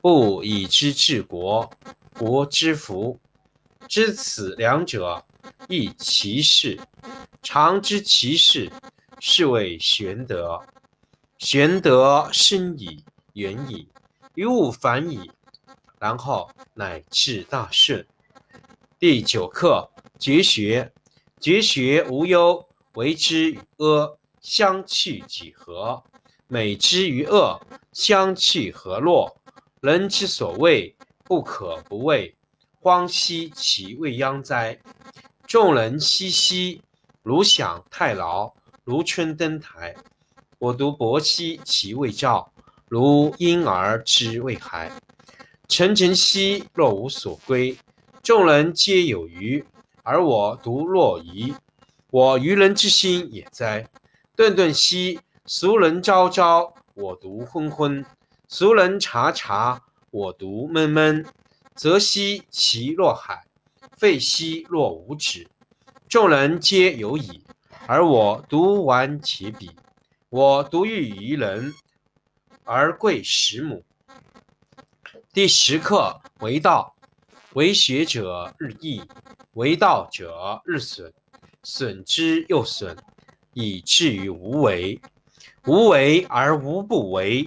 不以知治国，国之福。知此两者，亦其事。常知其事，是谓玄德。玄德深矣，远矣，于物反矣，然后乃至大顺。第九课绝学。绝学无忧，为之与阿相去几何？美之与恶，相去何若？人之所谓不可不畏，荒兮其未央哉！众人熙熙，如享太牢，如春登台。我独泊兮其未兆，如婴儿之未孩。沉沉兮若无所归，众人皆有余，而我独若遗。我愚人之心也哉！顿顿兮俗人昭昭，我独昏昏。俗人察察，我独闷闷。则兮其若海，废兮若无止。众人皆有矣，而我独顽其鄙。我独欲于人，而贵十母。第十课为道，为学者日益，为道者日损，损之又损，以至于无为。无为而无不为。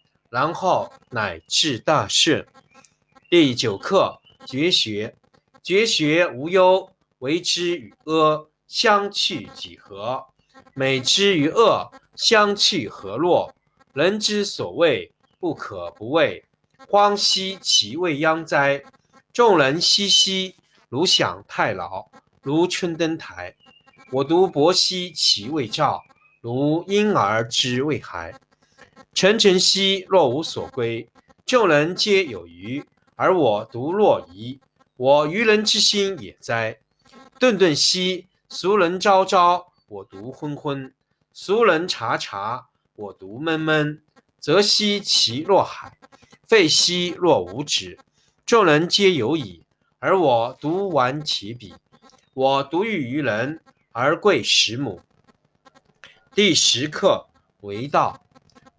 然后乃至大顺。第九课绝学。绝学无忧，为之与阿相去几何？美之与恶，相去何若？人之所谓不可不畏，荒兮其未央哉！众人熙熙，如享太牢，如春登台。我独泊兮其未兆，如婴儿之未孩。沉沉兮若无所归，众人皆有余，而我独若遗。我愚人之心也哉！顿顿兮俗人昭昭，我独昏昏；俗人察察，我独闷闷。则兮其若海，废兮若无止。众人皆有矣，而我独顽其鄙。我独欲于人，而贵十母。第十课为道。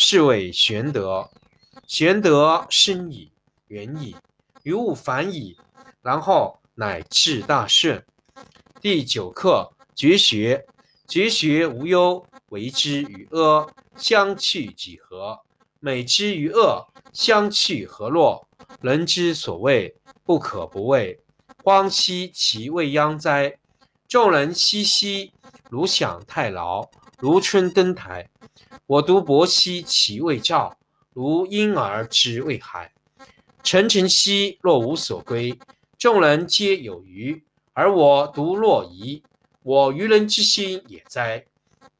是谓玄德。玄德深矣，远矣，于物反矣，然后乃至大顺。第九课绝学。绝学无忧，为之与阿，相去几何？美之与恶，相去何若？人之所谓不可不畏，荒兮其未央哉！众人熙熙，如享太牢，如春登台。我独泊兮其未兆，如婴儿之未孩。沉沉兮若无所归，众人皆有余。而我独若遗，我愚人之心也哉！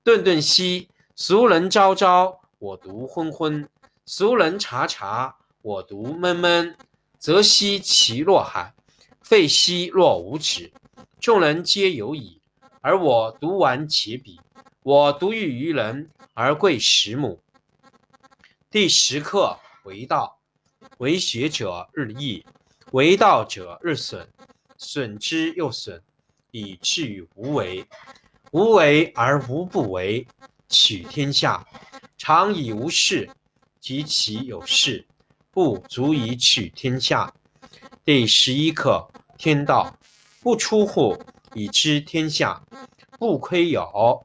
顿顿兮，俗人昭昭，我独昏昏；俗人察察，我独闷闷。则兮其若海，废兮若无止。众人皆有矣，而我独顽且鄙。我独欲于人而贵十母。第十课为道，为学者日益，为道者日损。损之又损，以至于无为。无为而无不为，取天下常以无事，及其有事，不足以取天下。第十一课：天道不出户，以知天下；不窥有，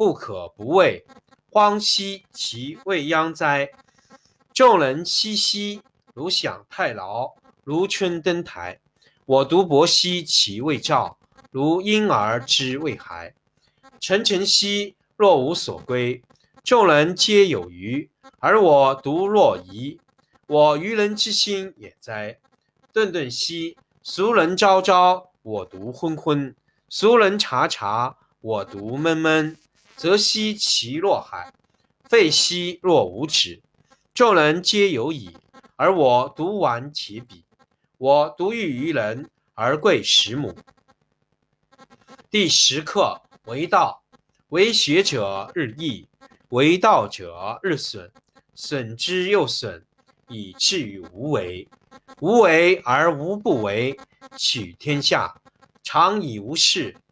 不可不畏，荒兮其未央哉！众人熙熙，如享太牢，如春登台。我独泊兮其未兆。如婴儿之未孩，沉沉兮若无所归。众人皆有余，而我独若遗。我愚人之心也哉！顿顿兮俗人昭昭，我独昏昏；俗人察察，我独闷闷。则兮其若海，废兮若无止。众人皆有矣，而我独顽且鄙。我独欲于人而贵十母。第十课为道，为学者日益，为道者日损，损之又损，以至于无为。无为而无不为，取天下常以无事，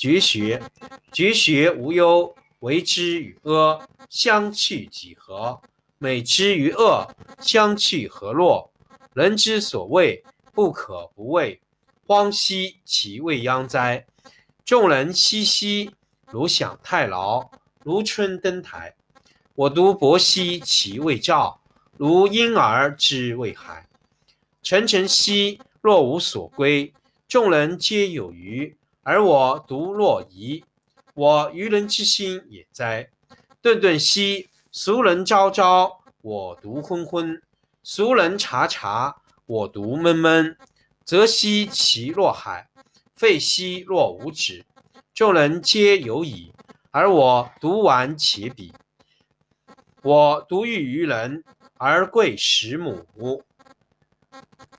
绝学。绝学无忧，为之与阿，相去几何？美之与恶，相去何若？人之所谓不可不畏，荒兮其未央哉！众人熙熙，如享太牢，如春登台。我独泊兮其未兆，如婴儿之未孩。沉沉兮若无所归，众人皆有余，而我独若遗。我愚人之心也哉！顿顿兮俗人昭昭，我独昏昏；俗人察察，我独闷闷。则兮其若海，废兮若无止。众人皆有矣，而我独顽且鄙。我独欲于人，而贵十母。